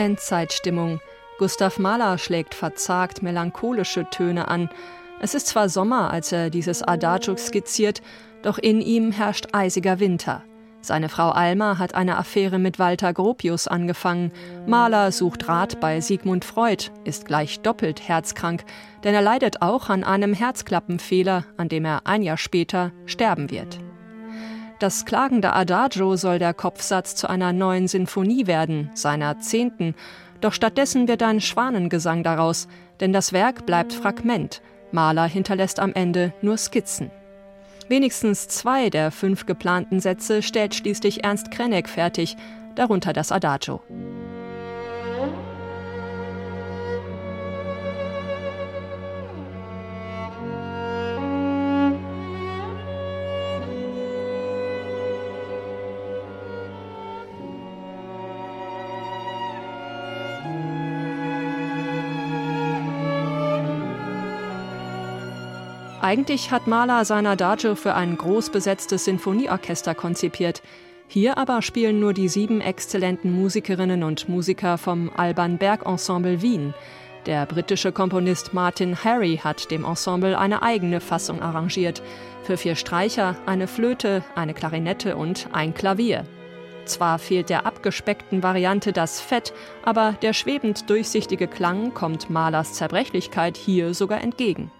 Endzeitstimmung. Gustav Mahler schlägt verzagt melancholische Töne an. Es ist zwar Sommer, als er dieses Adagio skizziert, doch in ihm herrscht eisiger Winter. Seine Frau Alma hat eine Affäre mit Walter Gropius angefangen. Mahler sucht Rat bei Sigmund Freud, ist gleich doppelt herzkrank, denn er leidet auch an einem Herzklappenfehler, an dem er ein Jahr später sterben wird. Das klagende Adagio soll der Kopfsatz zu einer neuen Sinfonie werden, seiner zehnten, doch stattdessen wird ein Schwanengesang daraus, denn das Werk bleibt Fragment, Mahler hinterlässt am Ende nur Skizzen. Wenigstens zwei der fünf geplanten Sätze stellt schließlich Ernst Krenneck fertig, darunter das Adagio. Eigentlich hat Mahler sein Adagio für ein groß besetztes Sinfonieorchester konzipiert. Hier aber spielen nur die sieben exzellenten Musikerinnen und Musiker vom Alban Berg Ensemble Wien. Der britische Komponist Martin Harry hat dem Ensemble eine eigene Fassung arrangiert. Für vier Streicher, eine Flöte, eine Klarinette und ein Klavier. Zwar fehlt der abgespeckten Variante das Fett, aber der schwebend durchsichtige Klang kommt Mahlers Zerbrechlichkeit hier sogar entgegen.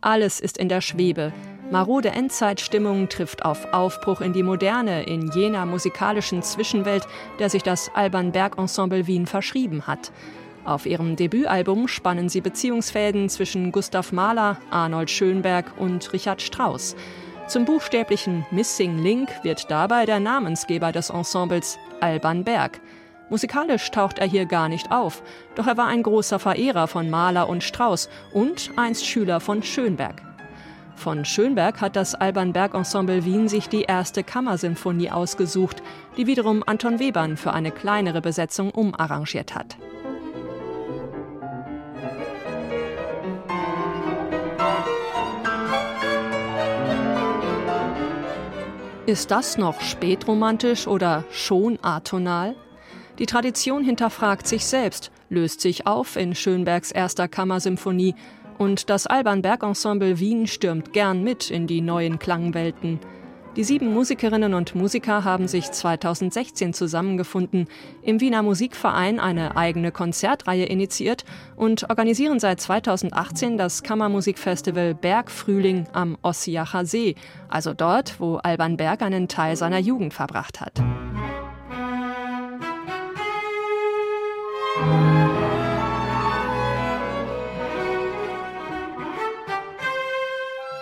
Alles ist in der Schwebe. Marode Endzeitstimmung trifft auf Aufbruch in die Moderne, in jener musikalischen Zwischenwelt, der sich das Alban Berg Ensemble Wien verschrieben hat. Auf ihrem Debütalbum spannen sie Beziehungsfäden zwischen Gustav Mahler, Arnold Schönberg und Richard Strauss. Zum buchstäblichen Missing Link wird dabei der Namensgeber des Ensembles, Alban Berg. Musikalisch taucht er hier gar nicht auf, doch er war ein großer Verehrer von Mahler und Strauss und einst Schüler von Schönberg. Von Schönberg hat das Alban Berg Ensemble Wien sich die erste Kammersinfonie ausgesucht, die wiederum Anton Webern für eine kleinere Besetzung umarrangiert hat. Ist das noch spätromantisch oder schon atonal? Die Tradition hinterfragt sich selbst, löst sich auf in Schönbergs erster Kammersymphonie und das Alban Berg Ensemble Wien stürmt gern mit in die neuen Klangwelten. Die sieben Musikerinnen und Musiker haben sich 2016 zusammengefunden, im Wiener Musikverein eine eigene Konzertreihe initiiert und organisieren seit 2018 das Kammermusikfestival Bergfrühling am Ossiacher See, also dort, wo Alban Berg einen Teil seiner Jugend verbracht hat.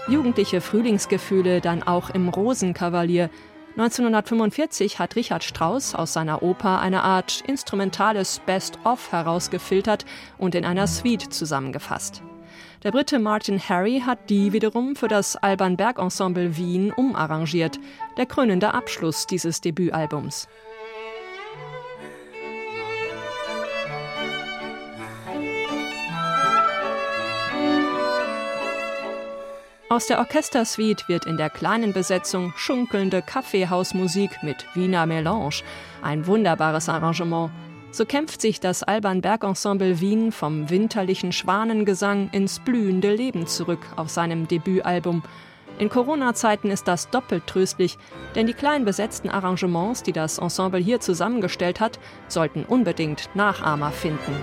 Jugendliche Frühlingsgefühle dann auch im Rosenkavalier. 1945 hat Richard Strauss aus seiner Oper eine Art instrumentales Best-of herausgefiltert und in einer Suite zusammengefasst. Der Brite Martin Harry hat die wiederum für das Alban Berg Ensemble Wien umarrangiert, der krönende Abschluss dieses Debütalbums. Aus der Orchestersuite wird in der kleinen Besetzung schunkelnde Kaffeehausmusik mit Wiener Melange. Ein wunderbares Arrangement. So kämpft sich das Alban Berg Ensemble Wien vom winterlichen Schwanengesang ins blühende Leben zurück auf seinem Debütalbum. In Corona-Zeiten ist das doppelt tröstlich, denn die klein besetzten Arrangements, die das Ensemble hier zusammengestellt hat, sollten unbedingt Nachahmer finden.